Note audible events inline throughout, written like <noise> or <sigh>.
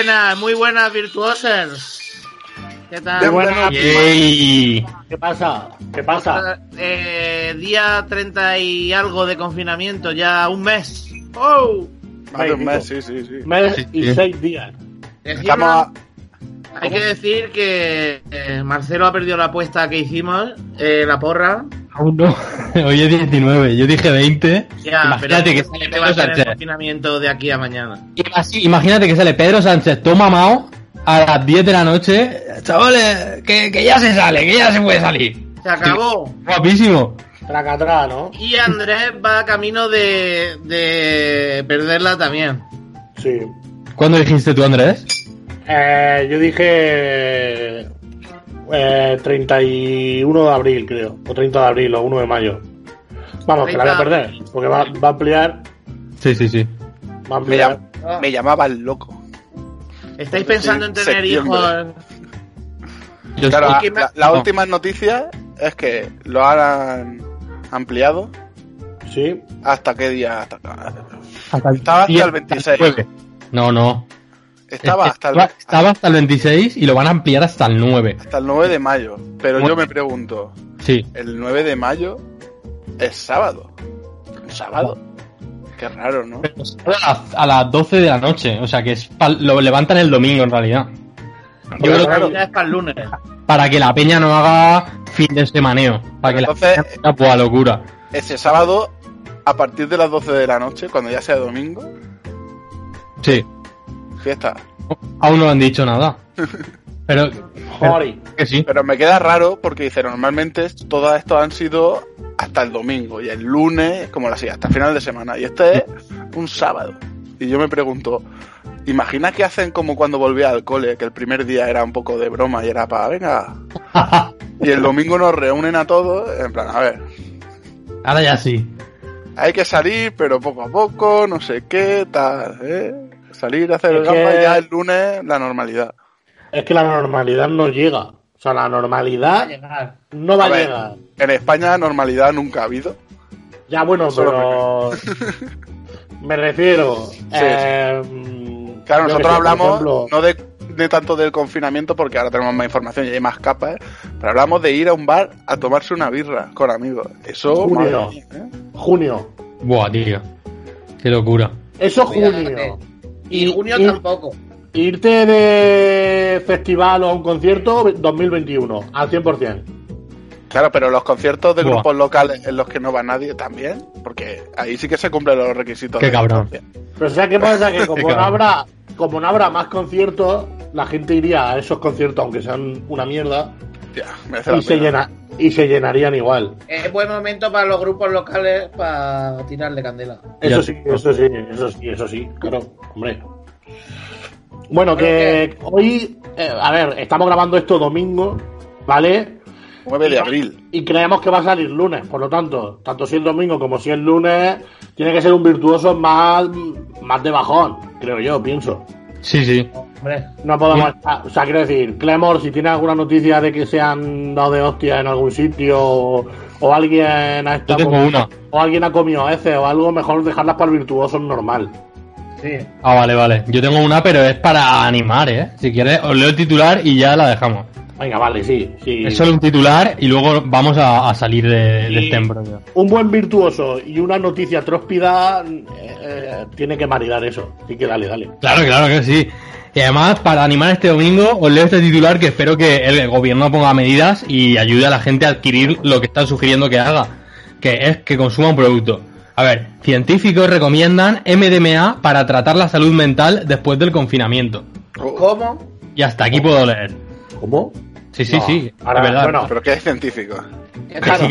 Buenas, muy buenas virtuosas. ¿Qué tal? Qué buena. Yay. ¿Qué pasa? ¿Qué pasa? Eh, día 30 y algo de confinamiento, ya un mes. ¡Oh! Más de un mes, sí, sí, sí. Mes Sí, y sí. seis días. Estamos Hay que decir que eh, Marcelo ha perdido la apuesta que hicimos, eh, la porra. Aún no. <laughs> Hoy es 19. Yo dije 20. Ya, Imagínate pero que ¿cómo sale te va a Pedro Sánchez. confinamiento de aquí a mañana? Imagínate que sale Pedro Sánchez todo mamado a las 10 de la noche. Chavales, que, que ya se sale, que ya se puede salir. Se acabó. Guapísimo. Traca, traca, ¿no? Y Andrés va camino de, de perderla también. Sí. ¿Cuándo dijiste tú, Andrés? Eh, yo dije eh, 31 de abril, creo. O 30 de abril o 1 de mayo. Vamos, que la voy a 30. perder. Porque va, va a ampliar. Sí, sí, sí. Va a me, ampliar. llam- me llamaba el loco. ¿Estáis pensando en tener hijos? Claro, la, me- la- la no. última noticia es que lo han ampliado. Sí. ¿Hasta qué día? Hasta, Hasta el Estaba hasta día- el 26. jueves. No, no. Estaba Es- hasta el, estaba, estaba hasta el 26 y lo van a ampliar hasta el 9. hasta el 9 de mayo. Pero yo me pregunto, Sí. el 9 de mayo es sábado. ¿Un sábado? Qué raro, ¿no? Pero a las, a las 12 de la noche. O sea que es pa- lo levantan el domingo en realidad. Yo creo que Ya es para el lunes. para que la peña no haga fin de semaneo. Para que Entonces- la peña pues a locura. Ese sábado, a partir de las 12 de la noche, cuando ya sea domingo, Sí. Fiesta. Aún no han dicho nada. <laughs> Pero Joder. que sí. Pero me queda raro porque dice, normalmente todas estos han sido hasta el domingo y el lunes, como la hasta el final de semana. Y este es un sábado. Y yo me pregunto, ¿imagina que hacen como cuando volvía al cole, que el primer día era un poco de broma y era para, venga, <laughs> y el domingo nos reúnen a todos, en plan, a ver, Ahora ya sí. hay que salir, pero poco a poco, no sé qué, tal, ¿eh? Salir a hacer Es gafas que- y ya el lunes la normalidad. Es que la normalidad no llega. O sea, la normalidad no va a, A ver. llegar. En España normalidad nunca ha habido. Ya, bueno, Solo pero. <laughs> me refiero. eh, Claro, nosotros que sé, hablamos ejemplo, no de, de tanto del confinamiento porque ahora tenemos más información y hay más capas, ¿eh? pero hablamos de ir a un bar a tomarse una birra con amigos. Eso, Junio. mía, ¿eh? Junio. Buah, tío. Qué locura. Eso junio. Y junio y- tampoco. Irte de festival o a un concierto 2021, al 100%. Claro, pero los conciertos de Buah. grupos locales en los que no va nadie también, porque ahí sí que se cumplen los requisitos. Qué de cabrón. Pero ¿sabes qué <laughs> pasa? Que como no habrá, como no habrá más conciertos, la gente iría a esos conciertos, aunque sean una mierda, Merece y se, llena, y se llenarían igual. Es buen momento para los grupos locales para tirarle candela. Eso Ya. sí, eso sí, eso sí, eso sí, claro, hombre. Bueno, que hoy, eh, a ver, estamos grabando esto domingo, ¿vale? 9 de abril. Y creemos que va a salir lunes, por lo tanto, tanto si es domingo como si es lunes, tiene que ser un virtuoso más, más de bajón, creo yo, pienso. Sí, sí. Hombre, No podemos, estar- o sea, quiero decir, Clemor, si tiene alguna noticia de que se han dado de hostia en algún sitio o, o alguien ha Yo estado tengo una. o alguien ha comido heces o algo, mejor dejarlas para el virtuoso normal. sí. Ah, vale, vale. Yo tengo una, pero es para animar, ¿eh? Si quieres, os leo el titular y ya la dejamos. Venga, vale, sí, sí. Es solo un titular y luego vamos a, a salir de, de Y- este embrollo. Un buen virtuoso y una noticia tróspida eh, eh, tiene que maridar eso. Así que dale, dale. Claro, claro que sí. Y además, para animar este domingo, os leo este titular que espero que el gobierno ponga medidas y ayude a la gente a adquirir lo que están sugiriendo que haga, que es que consuma un producto. A ver, científicos recomiendan MDMA para tratar la salud mental después del confinamiento. ¿Cómo? Y hasta aquí puedo leer. ¿Cómo? Sí, sí, No, sí. ahora, verdad. bueno, Pero que es científico. Claro,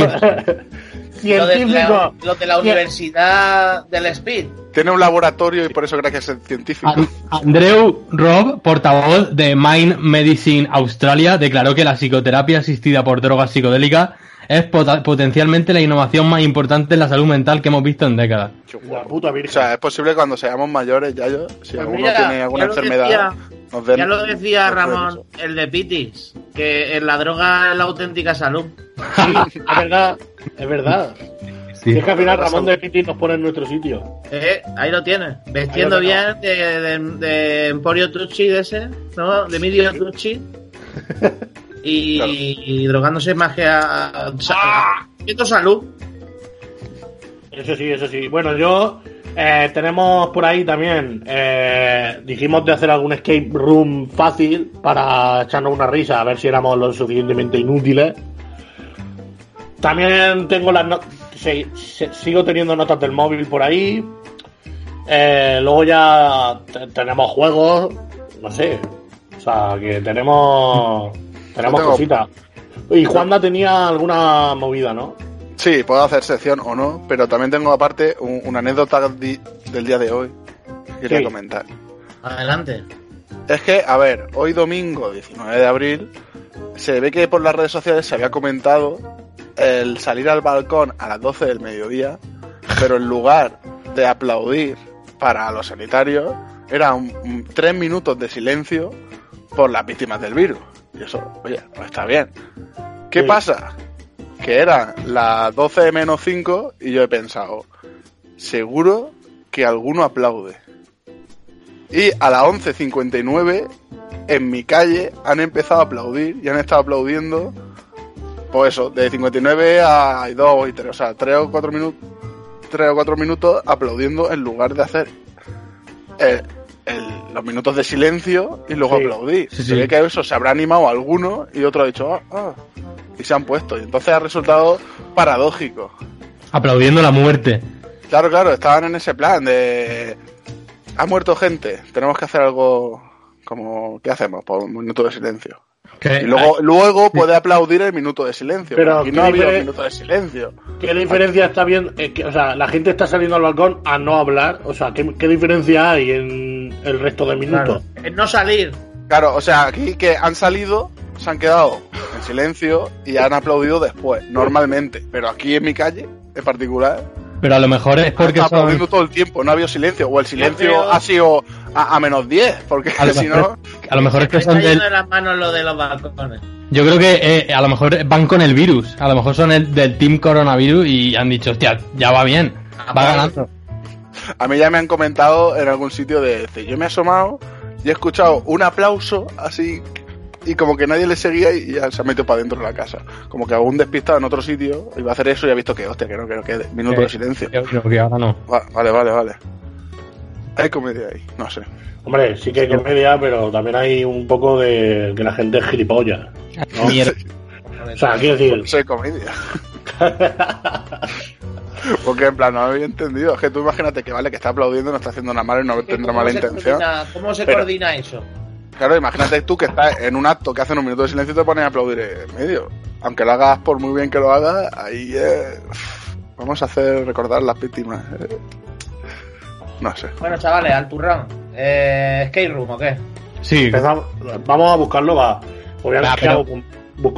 lo, de la, lo de la Universidad del Speed. Tiene un laboratorio y por eso que es científico. An- Andrew Robb, portavoz de Mind Medicine Australia, declaró que la psicoterapia asistida por drogas psicodélicas es potencialmente la innovación más importante en la salud mental que hemos visto en décadas. La O sea, es posible cuando seamos mayores, ya yo, si Pues alguno mira, tiene alguna ya enfermedad, decía- nos den. Ya lo decía nos Ramón, el de Pitis, que en la droga es la auténtica salud. Sí, es verdad, es verdad. Sí. Es que al final Ramón de Piti nos pone en nuestro sitio. Eh, ahí lo tienes. Vestiendo lo bien de, de, de Emporio Tucci de ese, ¿no? De Midio Tucci. Y, Claro. y drogándose más que a. a- a- haciendo salud. Eso sí, eso sí. Bueno, yo eh, tenemos por ahí también. eh, dijimos de hacer algún escape room fácil para echarnos una risa, a ver si éramos lo suficientemente inútiles. También tengo las notas. sigo teniendo notas del móvil por ahí. Eh, luego ya te- tenemos juegos. No sé. O sea, que tenemos. Tenemos tengo- cositas. Y Juanda tenía alguna movida, ¿no? Sí, puedo hacer sección o no, pero también tengo aparte un- una anécdota di- del día de hoy que quería Sí. comentar. Adelante. Es que, a ver, hoy domingo 19 de abril se ve que por las redes sociales se había comentado el salir al balcón a las 12 del mediodía, pero en lugar de aplaudir para los sanitarios, era un, un- tres minutos de silencio por las víctimas del virus. Y eso, oye, pues está bien. ¿Qué Sí. pasa? Que eran las 12 menos 5 y yo he pensado, seguro que alguno aplaude. Y a las 11.59 en mi calle han empezado a aplaudir y han estado aplaudiendo, pues eso, de 59 a 2 y 3, o sea, 3 o 4 minutos, 3 o 4 minutos aplaudiendo en lugar de hacer el- el- los minutos de silencio y luego Sí. aplaudir. Sí, Se ve que eso se habrá animado alguno y otro ha dicho, ah, ah, y se han puesto. Y entonces ha resultado paradójico. Aplaudiendo la muerte. Claro, claro, estaban en ese plan de... Ha muerto gente, tenemos que hacer algo como... ¿Qué hacemos? Pues un minuto de silencio. Y luego, luego puede aplaudir el minuto de silencio. Pero, aquí no ¿qué había un minuto de silencio. ¿Qué diferencia está bien? eh, que, o sea, la gente está saliendo al balcón a no hablar. O sea, ¿qué, qué diferencia hay en el resto de minutos? Claro. Es no salir. Claro, o sea, aquí que han salido, se han quedado en silencio y han aplaudido después, normalmente. Pero aquí en mi calle, en particular, Pero a lo mejor es porque han son... aplaudiendo todo el tiempo, no ha habido silencio. O el silencio ha sido a, a menos 10, porque <laughs> si mejor- no... A lo mejor es que son del... de las manos lo de los balcones. Yo creo que eh, a lo mejor van con el virus. A lo mejor son el, del team coronavirus y han dicho, hostia, ya va bien. Va ganando. A mí ya me han comentado en algún sitio de decir, yo me he asomado y he escuchado un aplauso así y como que nadie le seguía y ya se ha metido para dentro de la casa. Como que algún despistado en otro sitio iba a hacer eso y ha visto que, hostia, que no, que no quede. Minuto Eh, de silencio. Yo creo que ahora no. Va- Vale, vale, vale. Hay comedia ahí, no sé. Hombre, sí que hay comedia, pero también hay un poco de que la gente es gilipollas. ¿no? <laughs> Mierda. O sea, quiero decir, Soy comedia. <laughs> Porque en plan, no había entendido. Es que tú imagínate que vale, que está aplaudiendo, no está haciendo nada malo y no tendrá ¿Cómo mala intención. coordina- ¿Cómo se Pero- coordina eso? Claro, imagínate tú que estás en un acto que hacen un minuto de silencio y te pones a aplaudir en medio. Aunque lo hagas por muy bien que lo hagas, ahí eh, vamos a hacer recordar las víctimas. eh. No sé. Bueno, chavales, al turrón. Eh, ¿Skate Room o qué? Sí. empezamos, vamos a buscarlo, va. Obviamente,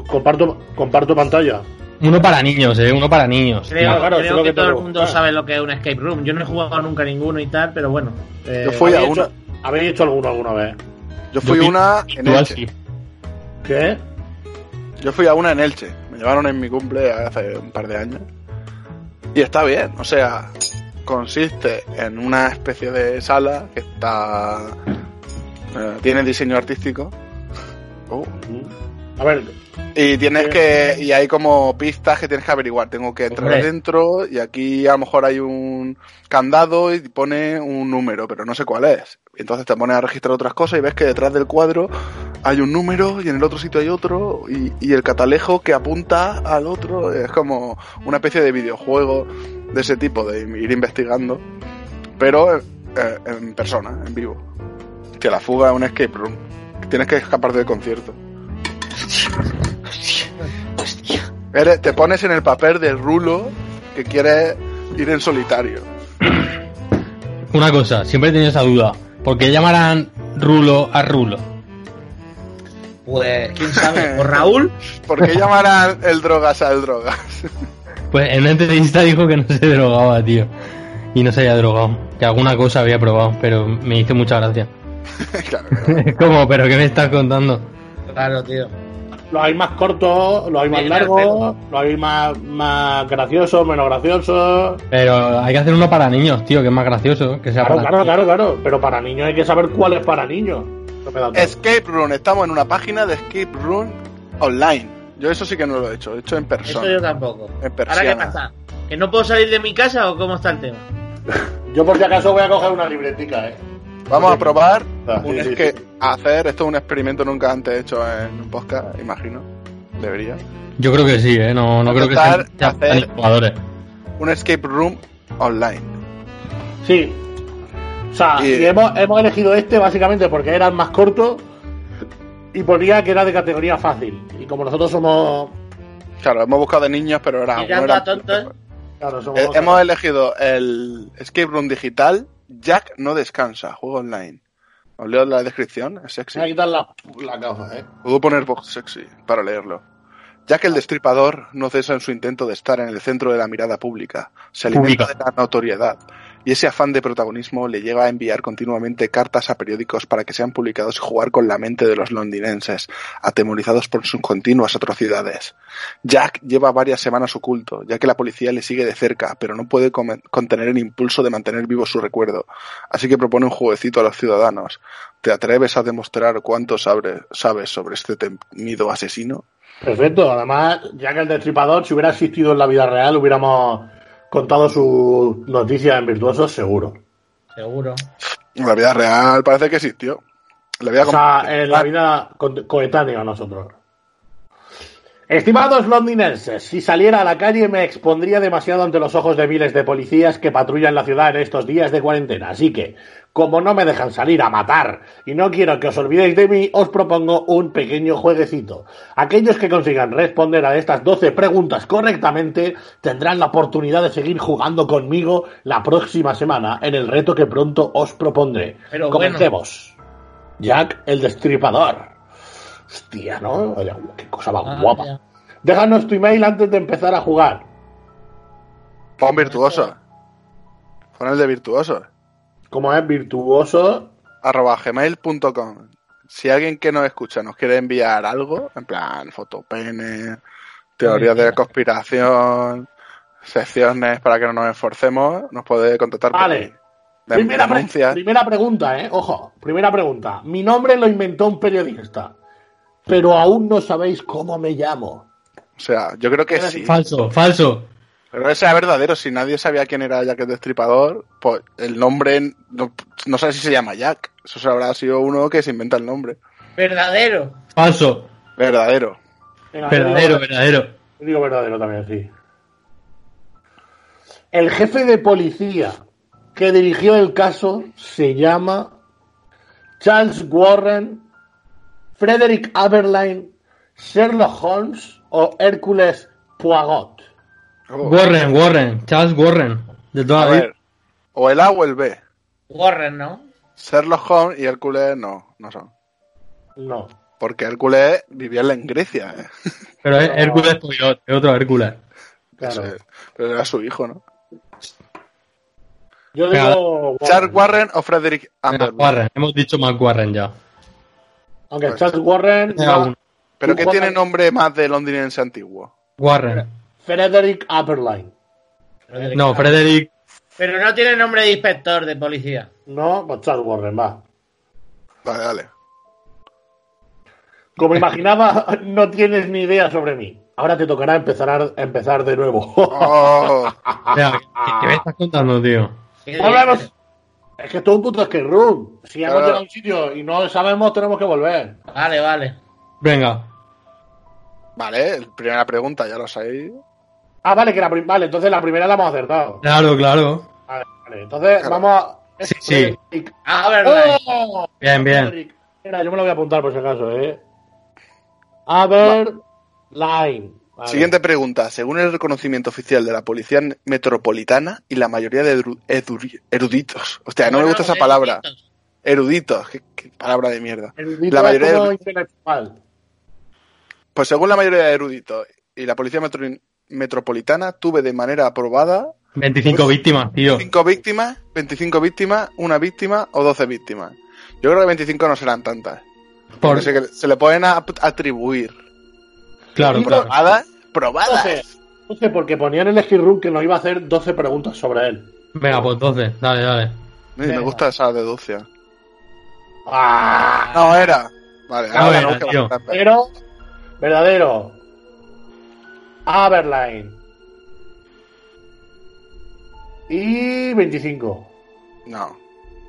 comparto, comparto pantalla. Uno para niños, eh. Uno para niños. Creo, claro, creo que, que todo tengo el mundo sabe lo que es un escape room. Yo no he jugado nunca ninguno y tal, pero bueno. eh, Yo fui a ¿Habéis una. hecho, ¿Habéis hecho alguno alguna vez? Yo fui Yo vi- una en Elche. sí. ¿Qué? Yo fui a una en Elche. Me llevaron en mi cumple hace un par de años. Y está bien. O sea, consiste en una especie de sala que está. eh, tiene diseño artístico. Oh, A ver, Y tienes que. Y hay como pistas que tienes que averiguar. Tengo que entrar Hombre. dentro y aquí a lo mejor hay un candado y pone un número, pero no sé cuál es. Entonces te pones a registrar otras cosas y ves que detrás del cuadro hay un número y en el otro sitio hay otro y, y el catalejo que apunta al otro es como una especie de videojuego de ese tipo, de ir investigando, pero eh, en persona, en vivo. Que la fuga es un escape room. Tienes que escapar del concierto. Eres- te pones en el papel del rulo que quiere ir en solitario. Una cosa, siempre he tenido esa duda. ¿Por qué llamarán Rulo a Rulo? Pues, quién sabe. ¿O Raúl? <laughs> ¿Por qué llamarán el drogas al drogas? Pues en una entrevista <laughs> dijo que no se drogaba, tío. Y no se había drogado. Que alguna cosa había probado, pero me hizo mucha gracia. <laughs> claro, <laughs> claro. ¿Cómo? ¿Pero qué me estás contando? Claro, tío. lo hay más corto, lo hay más Mira, largo, pero- lo hay más, más gracioso, menos gracioso. Pero hay que hacer uno para niños, tío, que es más gracioso. Que sea Claro, para claro, claro, claro. Pero para niños hay que saber cuál es para niños. No. Escape Room, estamos en una página de Escape Room online. Yo eso sí que no lo he hecho, he hecho en Eso persona. yo tampoco. En ¿Ahora qué pasa? ¿Que no puedo salir de mi casa o cómo está el tema? <laughs> Yo por si acaso voy a coger una libretica, eh. Vamos a probar Ah, un sí, sí, escape, sí. hacer esto es un experimento nunca antes hecho en un podcast, imagino. Debería. Yo creo que sí, ¿eh? No, no creo que sean hacer- jugadores. Un escape room online. Sí. O sea, Y- y hemos, hemos elegido este básicamente porque era el más corto y ponía que era de categoría fácil. Y como nosotros somos. Claro, hemos buscado de niños, pero era. no Tirando era- a tontos. Claro, somos Eh, hemos elegido el escape room digital. Jack no descansa, juego online. Os leo la descripción, es sexy. Voy a quitar la, la gafa, eh. Puedo poner voz sexy para leerlo. Jack el destripador no cesa en su intento de estar en el centro de la mirada pública. Se alimenta Pública. de la notoriedad. Y ese afán de protagonismo le lleva a enviar continuamente cartas a periódicos para que sean publicados y jugar con la mente de los londinenses, atemorizados por sus continuas atrocidades. Jack lleva varias semanas oculto, ya que la policía le sigue de cerca, pero no puede contener el impulso de mantener vivo su recuerdo. Así que propone un jueguecito a los ciudadanos. ¿Te atreves a demostrar cuánto sabe- sabes sobre este temido asesino? Perfecto. Además, ya que el destripador, si hubiera existido en la vida real, hubiéramos contado sus noticias en virtuosos, seguro. Seguro. En la vida real parece que existió. La vida O sea, en la vida co- coetánea a nosotros. Estimados londinenses, si saliera a la calle me expondría demasiado ante los ojos de miles de policías que patrullan la ciudad en estos días de cuarentena. Así que, como no me dejan salir a matar y no quiero que os olvidéis de mí, os propongo un pequeño jueguecito. Aquellos que consigan responder a estas 12 preguntas correctamente tendrán la oportunidad de seguir jugando conmigo la próxima semana en el reto que pronto os propondré. Pero bueno. Comencemos. Jack el Destripador. Hostia, ¿no? Oye, qué cosa más Ah, guapa. ya. Déjanos tu email antes de empezar a jugar. Pon virtuoso. Pon el de virtuoso. Como es virtuoso. arroba gmail.com. Si alguien que nos escucha nos quiere enviar algo, en plan fotopene, teorías de conspiración, secciones para que no nos esforcemos, nos puede contactar Vale. Primera, pre- primera pregunta, ¿eh? Ojo, primera pregunta. Mi nombre lo inventó un periodista, pero aún no sabéis cómo me llamo. O sea, yo creo que sí. Falso, falso. Pero ese era verdadero. Si nadie sabía quién era Jack el Destripador, pues el nombre, no, no sé si se llama Jack. Eso se habrá sido uno que se inventa el nombre. Verdadero. Falso. Verdadero. Venga, yo Verdadero, digo- verdadero. yo digo verdadero también, sí. El jefe de policía que dirigió el caso se llama Charles Warren, Frederick Aberline, Sherlock Holmes o Hércules Poirot. Oh, Warren, Warren. Charles Warren. De toda a la vida. ver, o el A o el B. Warren, ¿no? Sherlock Holmes y Hércules no, no son. No. Porque Hércules vivía en Grecia, ¿eh? Pero es Hércules Poirot, es otro Hércules. Claro. Pero era su hijo, ¿no? Yo digo Charles Warren o Frederick Amberley. Warren. Hemos dicho más Warren ya. Aunque Charles Warren, no. Pero juegas- tiene nombre más de londinense antiguo. Warren. Frederick Aberline. No, Frederick. Pero no tiene nombre de inspector de policía. No, pues Charles Warren, va. Vale, dale. Como imaginaba, <laughs> no tienes ni idea sobre mí. Ahora te tocará empezar, a, empezar de nuevo. <laughs> Oh, ¿qué, qué me estás contando, tío? ¿Qué dices? Es que esto es un puto skate room. Si hemos llegado a un sitio y no sabemos, tenemos que volver. Vale, vale. Venga. vale, primera pregunta, ya lo sabéis. Ah, vale, que la prim- vale, entonces la primera la hemos acertado. Claro, claro. Vale, vale, entonces Claro. vamos a. Sí, sí. A ver, vale. ¡Oh! Bien, bien. Mira, yo me lo voy a apuntar por si acaso, ¿eh? A ver. Line. Vale. Siguiente pregunta. Según el reconocimiento oficial de la Policía Metropolitana y la mayoría de eruditos. Hostia, no me gusta esa palabra. eruditos. Eruditos. Qué, qué palabra de mierda. Erudito La mayoría de- intelectual. Pues según la mayoría de eruditos y la Policía Metro- Metropolitana, tuve de manera aprobada 25 víctimas, tío. 5 víctimas, 25 víctimas, una víctima o 12 víctimas. Yo creo que 25 no serán tantas. Por... Porque se, se le pueden atribuir. Claro, claro. ¿Probadas? ¿Probadas? 12. 12 porque ponía en el room que nos iba a hacer 12 preguntas sobre él. Venga, pues 12. Dale, dale. Sí, me Venga. gusta esa deducción. ¡Ah! No, era. Vale, No ahora era, tío. va a estar. Pero, verdadero. Aberline. Y 25. No.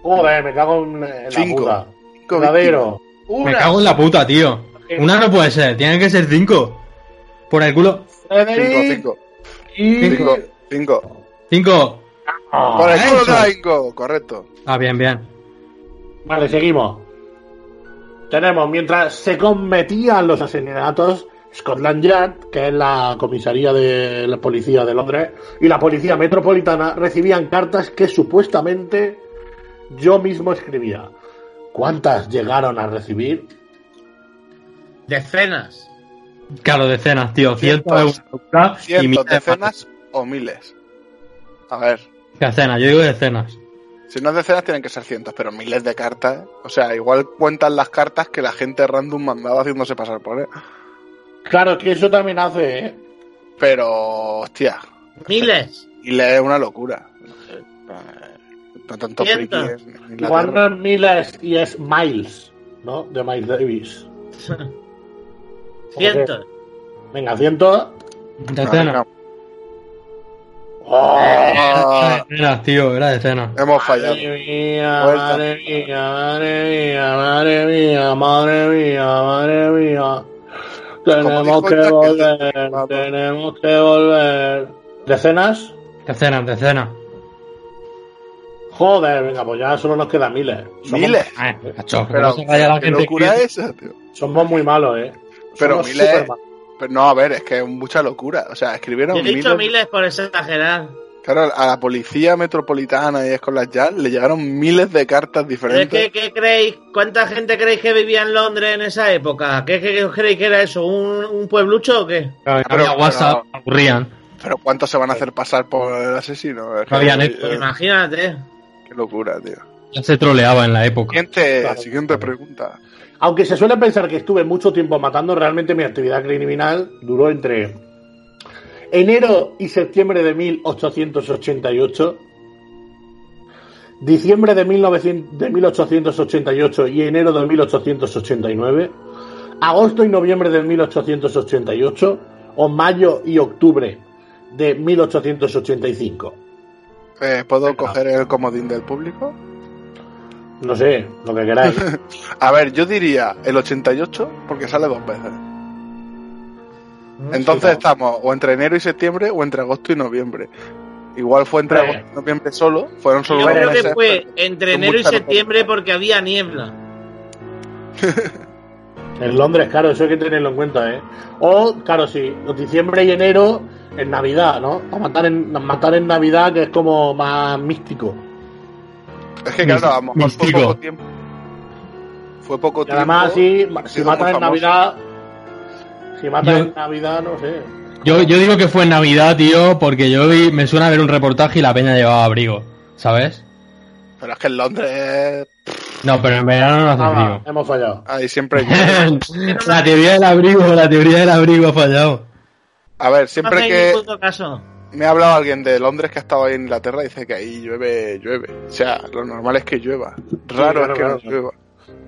Joder, me cago en, la Cinco. puta. Cinco Verdadero. Me cago en la puta, tío. Una no puede ser, tienen que ser 5. Por el culo. 5, y... 5, 5. 5. Ah, Por el culo eso. de 5, correcto. Ah, bien, bien. Vale, seguimos. Tenemos, mientras se cometían los asesinatos, Scotland Yard, que es la comisaría de la policía de Londres, y la policía metropolitana recibían cartas que supuestamente yo mismo escribía. ¿Cuántas llegaron a recibir? Decenas. Claro, decenas, tío. Cientos de Cientos. y Cientos, miles de decenas o miles. A ver. Decenas, yo digo decenas. si no es decenas tienen que ser cientos, pero miles de cartas. O sea, igual cuentan las cartas que la gente random mandaba haciéndose pasar por él. Claro, que eso también hace, ¿eh? Pero, hostia, Miles. y le es una locura. No sé, eh, No tanto es miles y es miles, ¿no? De Miles Davis. <laughs> Cientos. Venga, cientos. Decenas. Ah, Decenas, tío, era decenas. hemos fallado. Madre mía, Vuelta. madre mía, madre mía, madre mía, madre mía, madre mía. Tenemos que volver, tenemos que volver. ¿Decenas? Decenas, decenas. Joder, venga, pues ya solo nos quedan miles. Somos, Miles. Macho, que Pero, no se vaya la ¿qué gente locura que- esa, tío? somos muy malos, eh. Pero Somos miles-. Pero no, a ver, es que es mucha locura. O sea, escribieron Yo he dicho miles. miles por exagerar. Claro, a la policía metropolitana y Scotland Yard le llegaron miles de cartas diferentes. ¿qué creéis? ¿Cuánta gente creéis que vivía en Londres en esa época? ¿Qué, qué creéis que era eso? ¿Un, un pueblucho o qué? Claro, no Pero- había WhatsApp, aburrían. Pero ¿cuántos se van a hacer pasar por el asesino? No había eh, imagínate. Qué locura, tío. Ya se troleaba en la época. Siguiente, Claro. siguiente pregunta. Aunque se suele pensar que estuve mucho tiempo matando, realmente mi actividad criminal duró entre enero y septiembre de 1888, diciembre de, 1900 de 1888 y enero de 1889, agosto y noviembre de 1888 o mayo y octubre de 1885. Eh, ¿Puedo coger el comodín del público? No sé, lo que queráis. <laughs> A ver, yo diría el 88 porque sale dos veces. Entonces estamos o entre enero y septiembre o entre agosto y noviembre. Igual fue entre Eh. agosto y noviembre solo, fueron solo Yo creo que fue entre enero y septiembre porque había niebla. <laughs> En Londres, claro, eso hay que tenerlo en cuenta, ¿eh? O, claro, sí, diciembre y enero en Navidad, ¿no? A matar en, matar en Navidad, que es como más místico. Es que claro, a lo mejor fue poco tiempo. Fue poco Y además, tiempo. sí, si muy en. Navidad, si matas Yo- en Navidad, no sé. Yo, yo digo que fue en Navidad, tío, porque yo vi, me suena ver un reportaje y la peña llevaba abrigo, ¿sabes? Pero es que en Londres No, pero en verano no hace Nada, frío. hemos fallado. ahí siempre <laughs> la teoría del abrigo, la teoría del abrigo ha fallado. A ver, No siempre hacéis que caso. Me ha hablado alguien de Londres que ha estado ahí en Inglaterra, dice que ahí llueve, llueve. O sea, lo normal es que llueva. Raro claro, es que claro. no llueva.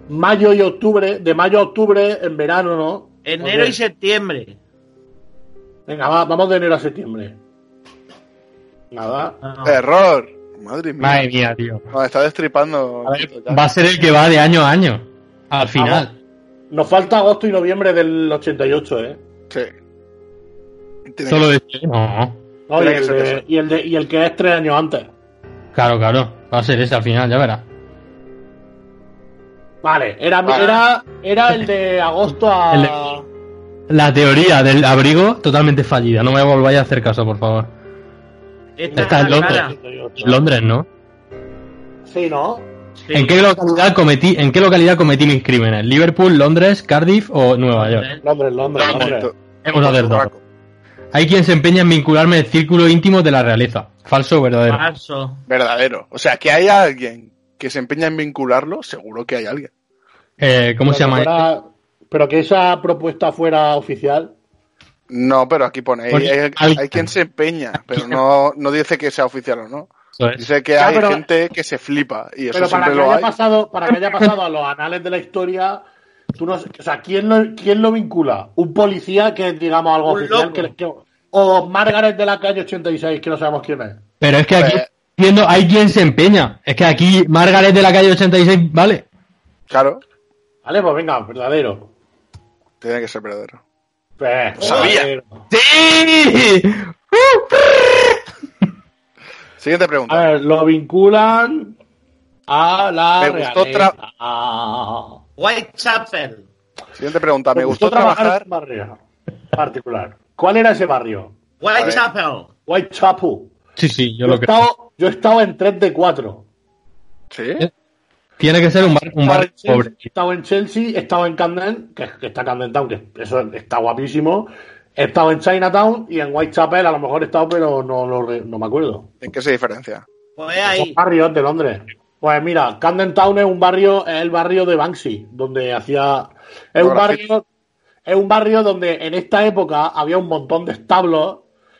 mayo y octubre, de mayo a octubre en verano, ¿no? Enero y septiembre. Venga, va- vamos de enero a septiembre. Nada. No. Error. Madre mía. Madre mía, tío. Nos está destripando. A ver, va a ser el que va de año a año. Al final. Nos falta agosto y noviembre del 88, ¿eh? Sí. Tiene Solo que- decir. No. No, y, el de- y el de- y el que es tres años antes. Claro, claro. Va a ser ese al final, ya verás. Vale, era, Vale. era, era el de agosto a. De- La teoría del abrigo totalmente fallida. No me volváis a hacer caso, por favor. Esta Está es en Londres. Londres, ¿no? Sí, ¿no? Sí. ¿En qué localidad cometí, en qué localidad cometí mis crímenes? ¿Liverpool, Londres, Cardiff o Nueva York? Londres, Londres, Londres. Vamos a hacer dos. Hay quien se empeña en vincularme al círculo íntimo de la realeza. Falso o verdadero. Falso. Verdadero. O sea, que hay alguien que se empeña en vincularlo, seguro que hay alguien. Eh, ¿Cómo se Pero llama? que fuera- Pero que esa propuesta fuera oficial. No, pero aquí pone, Pone hay, hay- quien se empeña, pero no, no dice que sea oficial o no. Es. Dice que Ya, hay pero- gente que se flipa y eso Pero para siempre que, lo haya hay. pasado, para que haya pasado a los anales de la historia, tú no, o sea, ¿quién lo, quién lo vincula? ¿Un policía que digamos, algo Un oficial? Que, que- o Margaret de la calle 86, que no sabemos quién es. Pero es que aquí, Pues- viendo, hay quien se empeña. Es que aquí Margaret de la calle 86, vale. Claro, Vale, pues venga, verdadero. tiene que ser verdadero. Eh, Sabía. verdadero. ¡Sí! Siguiente A pregunta. ver, lo vinculan a la Me gustó. Whitechapel. Siguiente pregunta. Me Me gustó trabajar particular. ¿Cuál era ese barrio? Whitechapel. Whitechapel. Sí, sí, yo Yo, lo he creo. estado, yo he estado en 3 de 4. Sí. Tiene que ser un, barrio pobre. He estado en Chelsea, he estado en Camden, que, que está Camden Town, que eso está guapísimo. He estado en Chinatown y en Whitechapel, a lo mejor he estado, pero no, no me acuerdo. ¿En qué se diferencia? Pues Son ahí. barrios de Londres. Pues mira, Camden Town es un barrio, es el barrio de Banksy, donde hacía. Es un barrio, es un barrio donde en esta época había un montón de establos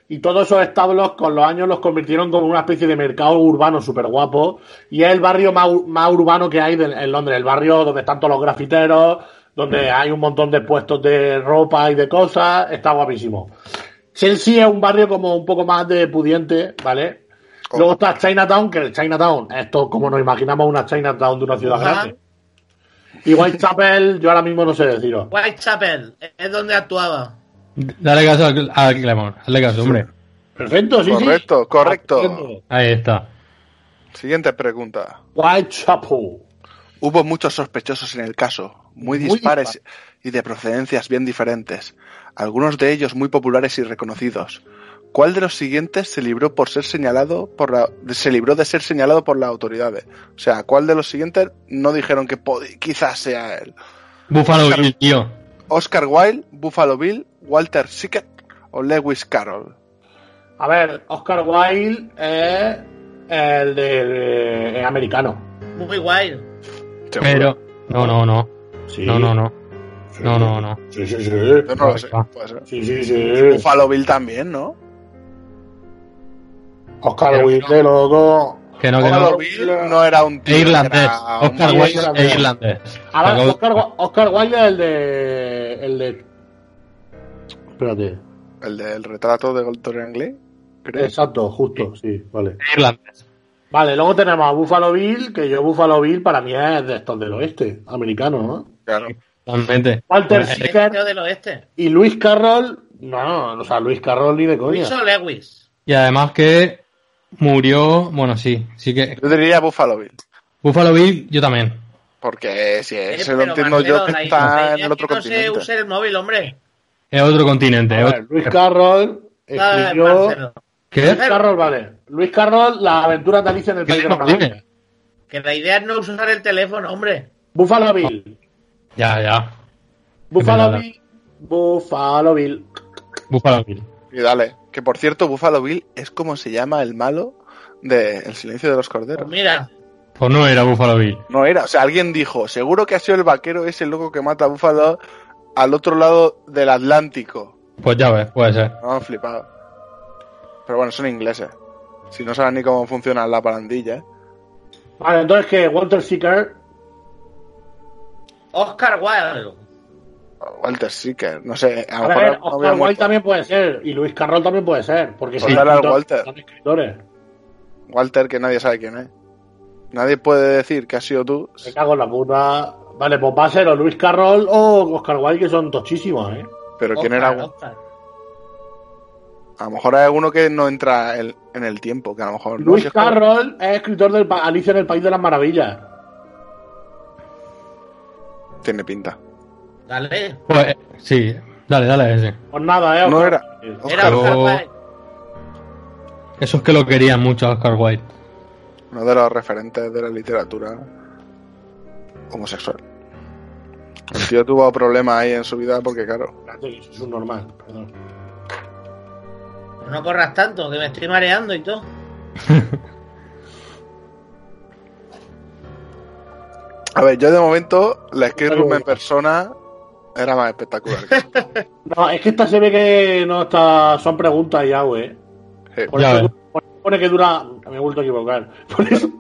y todos esos establos con los años los convirtieron como una especie de mercado urbano súper guapo. Y es el barrio más, más urbano que hay de- en Londres, el barrio donde están todos los grafiteros, donde hay un montón de puestos de ropa y de cosas, está guapísimo. Chelsea es un barrio como un poco más de pudiente, ¿vale? Luego está Chinatown, que el Chinatown, esto como nos imaginamos una Chinatown de una ciudad grande. Y Whitechapel, yo ahora mismo no sé deciros. Whitechapel. Es donde actuaba. Dale caso al, al Clemón. Dale caso, hombre. Perfecto, sí, sí. Correcto, correcto. Ahí está. Siguiente pregunta. Whitechapel. Hubo muchos sospechosos en el caso, muy Muy dispares y de procedencias bien diferentes, algunos de ellos muy populares y reconocidos. ¿Cuál de los siguientes se libró por ser señalado por la, se libró de ser señalado por las autoridades? O sea, ¿cuál de los siguientes no dijeron que quizás sea él? Buffalo Oscar- Bill, tío. Oscar Wilde, Buffalo Bill, Walter Sickett o Lewis Carroll. A ver, Oscar Wilde es el de es americano. Muy. ¿Seguro? Pero. No, no, no. Sí. No, no, no. Sí. No, no, no. Sí, sí, sí. Yo no lo sé. Puede ser. Sí, sí, sí. Buffalo Bill también, ¿no? Oscar Wilde, loco. Que no, que no. Bill no era un tío. Irlandés. era un- Oscar Wilde es irlandés. A ver, Acabo- Oscar, Oscar Wilde es el de. El de. Espérate. El del retrato de Gray, creo. Exacto, justo, sí, vale. irlandés. Vale, luego tenemos a Buffalo Bill, que yo Buffalo Bill para mí es de estos del oeste, americano, ¿no? Claro. Totalmente. Walter Pues, Sickert del oeste. y Luis Carroll, no, no, o sea, Luis Carroll ni de coña. Luis Lewis. Y además que murió. Bueno, sí. Sí que. Yo diría Buffalo Bill. Buffalo Bill, yo también. Porque si ese lo entiendo Marcelo, yo que está en el es que otro no se continente. use el móvil, hombre. Es otro continente. Ver, otro- Luis Carroll escribió... ¿Qué? Luis Carroll, vale. Luis Carroll, la aventura de Alicia en el ¿Qué País de las dices? Maravillas. Que la idea es no usar el teléfono, hombre. Buffalo Bill. Ya, ya. Buffalo. Bill. Buffalo Bill. Buffalo Bill. Y dale. Que por cierto, Buffalo Bill es como se llama el malo de El silencio de los Pues corderos. mira, Pues no era Buffalo Bill. No era, o sea, alguien dijo, seguro que ha sido el vaquero ese loco que mata a Buffalo al otro lado del Atlántico. Pues ya ves, puede ser. No, han flipado. Pero bueno, son ingleses. Si no saben ni cómo funciona la parandilla. ¿eh? Vale, entonces que Walter Seeker Oscar Wilde. Walter Sicker, no sé. A A lo mejor ver, no Oscar Wilde también puede ser. Y Luis Carroll también puede ser. Porque Pues son, dale al escritor- Walter. son escritores. Walter, que nadie sabe quién es. Nadie puede decir que has sido tú. Me cago en la puta. Vale, pues va a ser o Luis Carroll o Oscar Wilde, que son tochísimos, ¿eh? Pero quién era. Oscar. A lo mejor hay uno que no entra el- en el tiempo, que a lo mejor no. Luis si es como- Carroll es escritor de Alicia en el País de las Maravillas. Tiene pinta. Dale. Pues eh, sí, dale, dale ese. Pues nada, ¿eh? No Oscar era. Era Oscar. Wilde. Eso es que lo querían mucho a Oscar Wilde. Uno de los referentes de la literatura homosexual. El tío tuvo problemas ahí en su vida porque, claro, eso es un normal, perdón. No corras tanto, que me estoy mareando y todo. A ver, yo de momento, la escape room en persona era más espectacular. <laughs> No, es que esta se ve que no está. Son preguntas ya, güey. Sí. Por Ya eso ves. pone- que dura. Me he vuelto a equivocar. Por eso.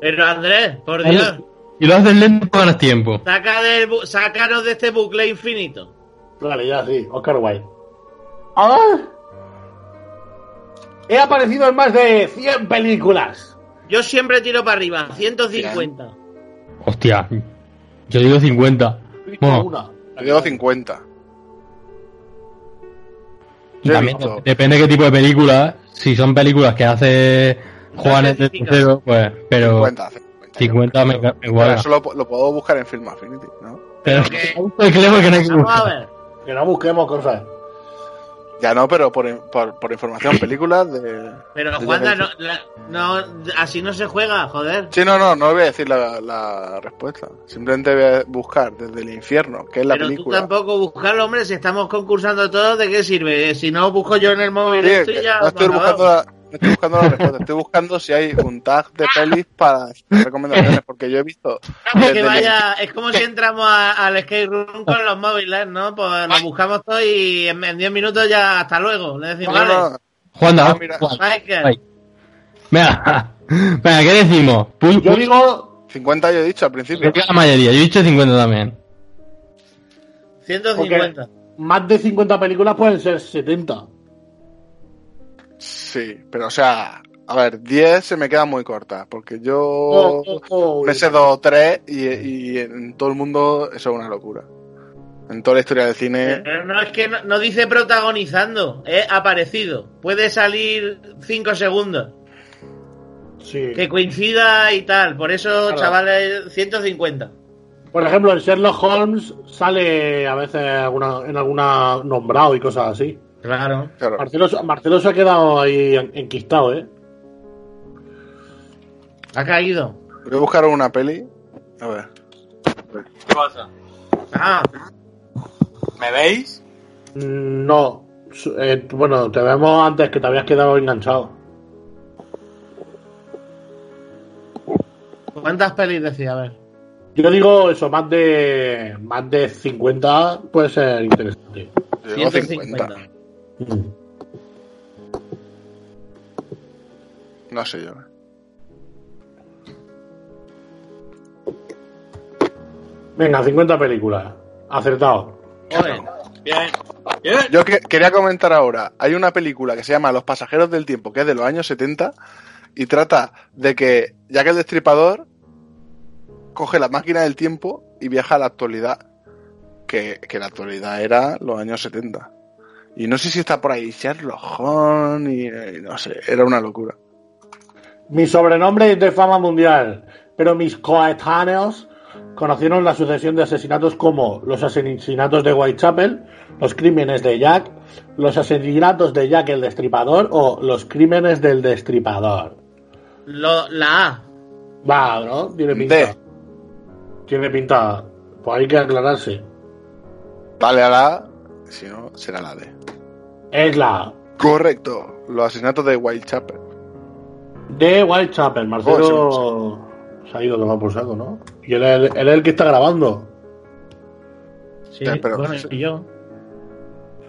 Pero Andrés, por Dios, Y lo haces lento ganas tiempo. saca del bu- sácanos de este bucle infinito. Vale, ya sí, Oscar Wilde. ¡Ah! He aparecido en más de 100 películas. Yo siempre tiro para arriba, 150. Hostia, yo digo 50. He visto Bueno. Yo digo 50. Yo También visto. depende de qué tipo de películas. Si son películas que hace Juanes de tercero, pues, pero 50, 50. 50 me, me Pero cuadra. eso lo, lo puedo buscar en Film Affinity, ¿no? Pero que- el que que no hay que a buscar. ver. Que no busquemos cosas. Ya no, pero por, por, por información, películas de... Pero de Juanda, no, la- no, así no se juega, joder. Sí, no, no, no voy a decir la, la respuesta. Simplemente voy a buscar desde el infierno, que es la Pero tú película. tampoco buscarlo, hombre, si estamos concursando todos, ¿de qué sirve? Si no busco yo en el móvil Sí, esto y ya... no estoy buscando la, no estoy buscando la respuesta, estoy buscando si hay un tag de pelis para recomendaciones, porque yo he visto <laughs> Que vaya, es como si entramos a- al escape room con los móviles, ¿no? Pues lo buscamos todo y en en 10 minutos ya hasta luego. Le decimos, No, no, vale, no. Juan, Ah, da- mira. Michael. Venga, <laughs> venga, ¿qué decimos? Yo digo 50 yo he dicho al principio. Creo que la mayoría, yo he dicho 50 también. 150. más de 50 películas pueden ser 70. Sí, pero o sea, a ver, 10 se me queda muy corta, porque yo Oh, oh, oh, me sé dos o tres y, y en todo el mundo eso es una locura. En toda la historia del cine. Pero no es que no, no dice protagonizando, es aparecido. Puede salir 5 segundos. Sí. Que coincida y tal. Por eso, Claro. chavales, 150. Por ejemplo, en Sherlock Holmes sale a veces alguna- en alguna nombrado y cosas así. Claro. Claro. Marcelo, Marcelo se ha quedado ahí en- enquistado, ¿eh? Ha caído. Voy a buscar una peli. A ver. ¿Qué pasa? Ah, ¿Me veis? Mm, No. Eh, bueno, te vemos antes que te habías quedado enganchado. ¿cuántas pelis decía? A ver. Yo digo eso, más de más de 50 puede ser interesante. Yo digo 150. 50. No sé yo. Venga, 50 películas. Acertado. Bien. Bien. Yo que- quería comentar ahora, hay una película que se llama Los pasajeros del tiempo, que es de los años 70, y trata de que Jack el Destripador coge la máquina del tiempo y viaja a la actualidad, que, que la actualidad era los años 70. Y no sé si está por ahí Sherlock Holmes, y, y no sé, era una locura. Mi sobrenombre es de fama mundial, pero mis coetáneos conocieron la sucesión de asesinatos como los asesinatos de Whitechapel, los crímenes de Jack, los asesinatos de Jack el Destripador o los crímenes del Destripador. Lo- la A. Va, ¿no? Tiene pinta. D. Tiene pinta. Pues hay que aclararse. Dale a la A, si no, será la D. Es la Correcto, los asesinatos de Whitechapel. de Whitechapel. Marcelo se ha ido tomar por saco, ¿no? Y él, es- él es el que está grabando. Sí, Eh, pero- bueno, y yo.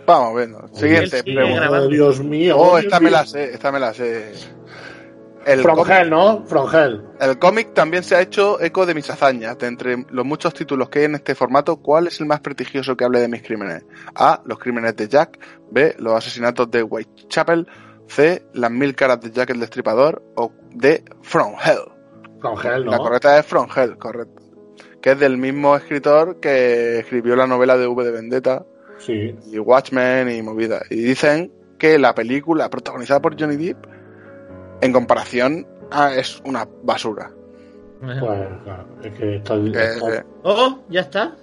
Vamos viendo. Siguiente pregunta. grabando. Oh, Dios mío. Oh, Dios esta me mío. la sé, esta me la sé. El From cómic- Hell, ¿no? From Hell. El cómic también se ha hecho eco de mis hazañas. De entre los muchos títulos que hay en este formato, ¿cuál es el más prestigioso que hable de mis crímenes? A. Los crímenes de Jack. B. Los asesinatos de Whitechapel. C. Las mil caras de Jack el Destripador. O D. From Hell. From Hell, La ¿no? correcta es From Hell, correcto. Que es del mismo escritor que escribió la novela de V de Vendetta Sí. y Watchmen y movida. Y dicen que la película protagonizada por Johnny Depp, en comparación, a- es una basura. Pues, claro, es que está... Eh, Oh, ya está.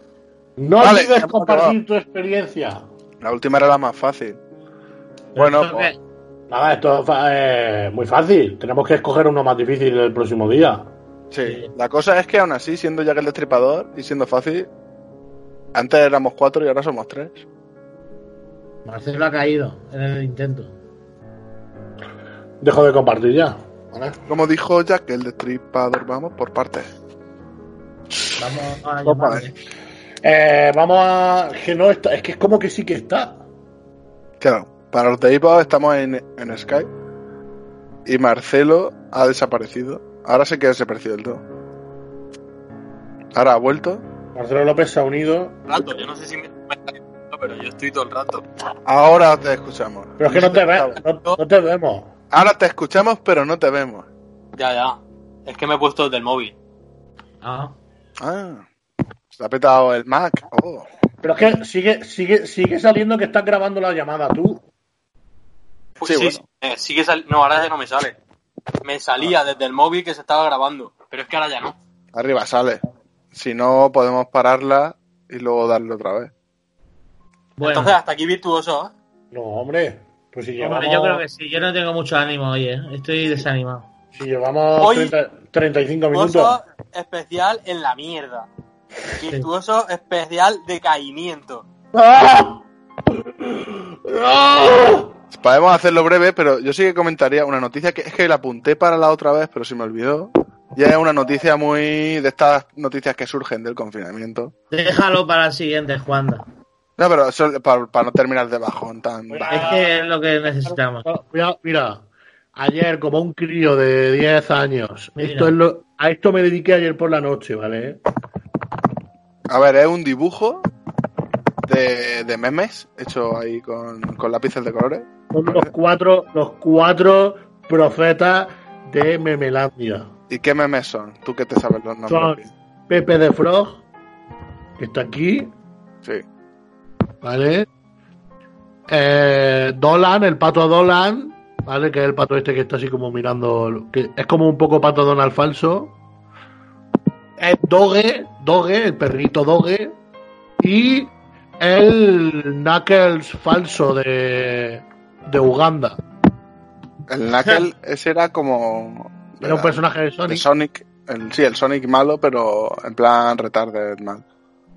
No Vale, olvides compartir tu experiencia. la última era la más fácil. Bueno, ¿Esto pues, qué? Nada, esto es fa- eh, muy fácil. Tenemos que escoger uno más difícil el próximo día. sí. La cosa es que aún así, siendo Jack el Destripador y siendo fácil, antes éramos cuatro y ahora somos tres. Marcelo ha caído en el intento. Dejo de compartir ya. ¿vale? Como dijo Jack el Destripador, vamos por partes. Vamos a. Eh, vamos a... Que no está... Es que es como que sí que está. Claro, para los de iVoox estamos en, en Skype y Marcelo ha desaparecido. Ahora sé que ha desaparecido del todo. Ahora ha vuelto. Marcelo López se ha unido. rato, yo no sé si me pero yo estoy todo el rato. Ahora te escuchamos. Pero es que no te, ve- no, no te vemos. Ahora te escuchamos, pero no te vemos. Ya, ya. Es que me he puesto desde el móvil. Ah. Ah, se ha petado el Mac. Oh. Pero es que sigue, sigue, sigue saliendo que estás grabando la llamada tú. Pues Sí, sí, bueno. eh, sigue sal- No, ahora ya no me sale. Me salía desde el móvil que se estaba grabando. Pero es que ahora ya no. Arriba sale. Si no, podemos pararla y luego darle otra vez. Bueno, Entonces, hasta aquí virtuoso, ¿eh? No, hombre. Pues si llevamos, hombre, yo creo que sí. Yo no tengo mucho ánimo hoy, ¿eh? Estoy desanimado. si llevamos Hoy- 30 35 minutos. Virtuoso especial en la mierda. Virtuoso especial de caimiento. ¡Ah! <laughs> ¡Ah! Podemos hacerlo breve, pero yo sí que comentaría una noticia que es que la apunté para la otra vez, pero se me olvidó. Ya es una noticia muy de estas noticias que surgen del confinamiento. Déjalo para el siguiente, Juanda. No, pero eso para, para no terminar de bajón tan bajo. Es que es lo que necesitamos. Mira, mira, ayer como un crío de 10 años, Mira. esto es lo, a esto me dediqué ayer por la noche, ¿vale? A ver, es un dibujo de, de memes hecho ahí con, con lápices de colores. Son los cuatro, los cuatro profetas de Memelandia. ¿Y qué memes son? Tú que te sabes los nombres. Son. Pepe de Frog, que está aquí, Sí. ¿Vale? Eh, Dolan, el pato Dolan, ¿vale? Que es el pato este que está así como mirando, que es como un poco pato Donald falso. Es Doge, Doge, el perrito Doge. Y el Knuckles falso de, de Uganda. El Knuckle, <laughs> ese era como. Era un personaje de de Sonic. Sonic. El, sí, el Sonic malo, pero en plan retarded mal.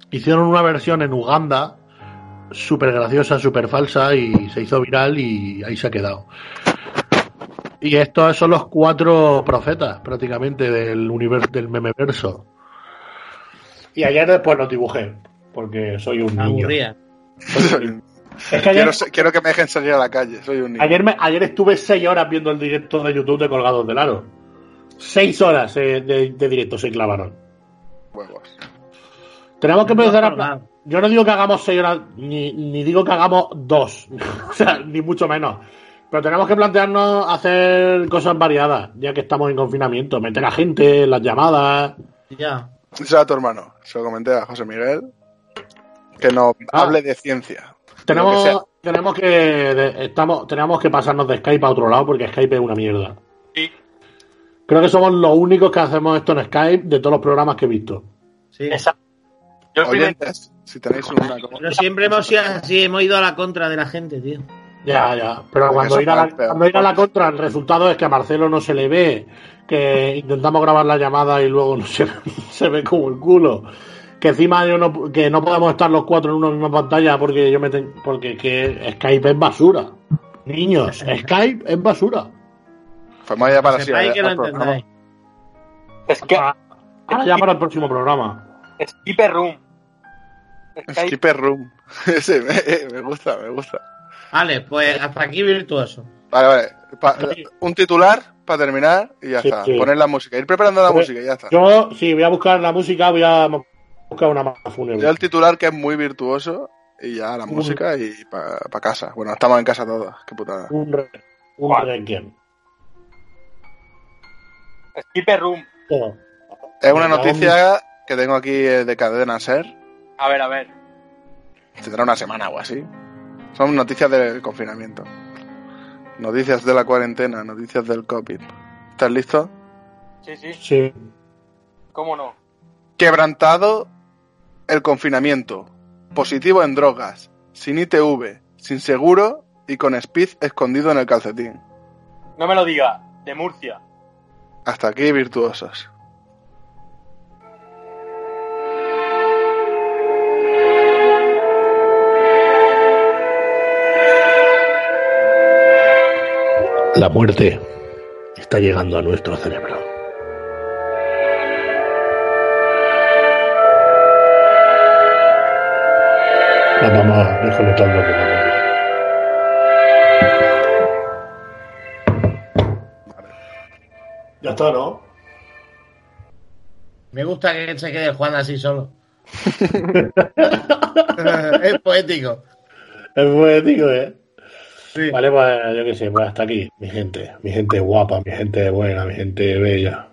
Hicieron una versión en Uganda, súper graciosa, súper falsa, y se hizo viral y ahí se ha quedado. Y estos son los cuatro profetas, prácticamente, del universo, del memeverso. Y ayer después los dibujé, porque soy un niño. <laughs> Es que ayer, quiero, que me dejen salir a la calle, soy un niño. ayer, me- ayer estuve seis horas viendo el directo de YouTube de Colgados del Aro. Seis horas eh, de, de directo se clavaron. Huevos. Tenemos que empezar a... no, no. Yo no digo que hagamos seis horas, ni, ni digo que hagamos dos, <laughs> o sea, ni mucho menos. Pero tenemos que plantearnos hacer cosas variadas, ya que estamos en confinamiento. Meter a gente, las llamadas. Ya. Eso a tu hermano. Se lo comenté a José Miguel. Que nos Ah. hable de ciencia. Lo que Tenemos, tenemos que de- estamos, tenemos que pasarnos de Skype a otro lado porque Skype es una mierda. Sí. Creo que somos los únicos que hacemos esto en Skype de todos los programas que he visto. Sí. Exacto. Yo Oyentes, si tenéis una. Pero siempre hemos sido así, hemos ido a la contra de la gente, tío. Ya, ya. Pero cuando ir, a la, es cuando ir a la contra, el resultado es que a Marcelo no se le ve, que intentamos grabar la llamada y luego no se, <laughs> se ve como el culo. Que encima yo no, que no podemos estar los cuatro en una misma pantalla porque yo me ten- porque que Skype es basura. Niños, Skype es basura. Fuimos ya para Que así. sepáis al que lo entendáis. Es que. Ahora ya para el próximo programa. Skipper Room. Skipper Room. <laughs> Ese me, me gusta, me gusta. Vale, pues hasta aquí virtuoso. Vale, vale. Pa- un titular para terminar y ya Sí, está. sí. Poner la música, ir preparando la Pues, música y ya está. Yo, sí, voy a buscar la música, voy a buscar una más fúnebre. Ya el titular que es muy virtuoso y ya la Un- música y para casa. Bueno, estamos en casa todos. Qué putada. Un, re, un requiem. Skipper Room. Oh, Es una noticia que tengo aquí eh, de cadena ser. A ver, a ver. Tendrá una semana o así. Son noticias del confinamiento. Noticias de la cuarentena, noticias del COVID. ¿Estás listo? Sí, sí. Sí. ¿Cómo no? Quebrantado el confinamiento. Positivo en drogas. Sin ITV. Sin seguro y con speed escondido en el calcetín. No me lo diga. De Murcia. Hasta aquí virtuosos. La muerte está llegando a nuestro cerebro. La vamos desconectando poco a poco. Ya está, ¿no? Me gusta que se quede Juan así solo. <laughs> <laughs> es poético. Es poético, ¿eh? Sí. Vale, pues yo qué sé, pues hasta aquí, mi gente. Mi gente guapa, mi gente buena, mi gente bella.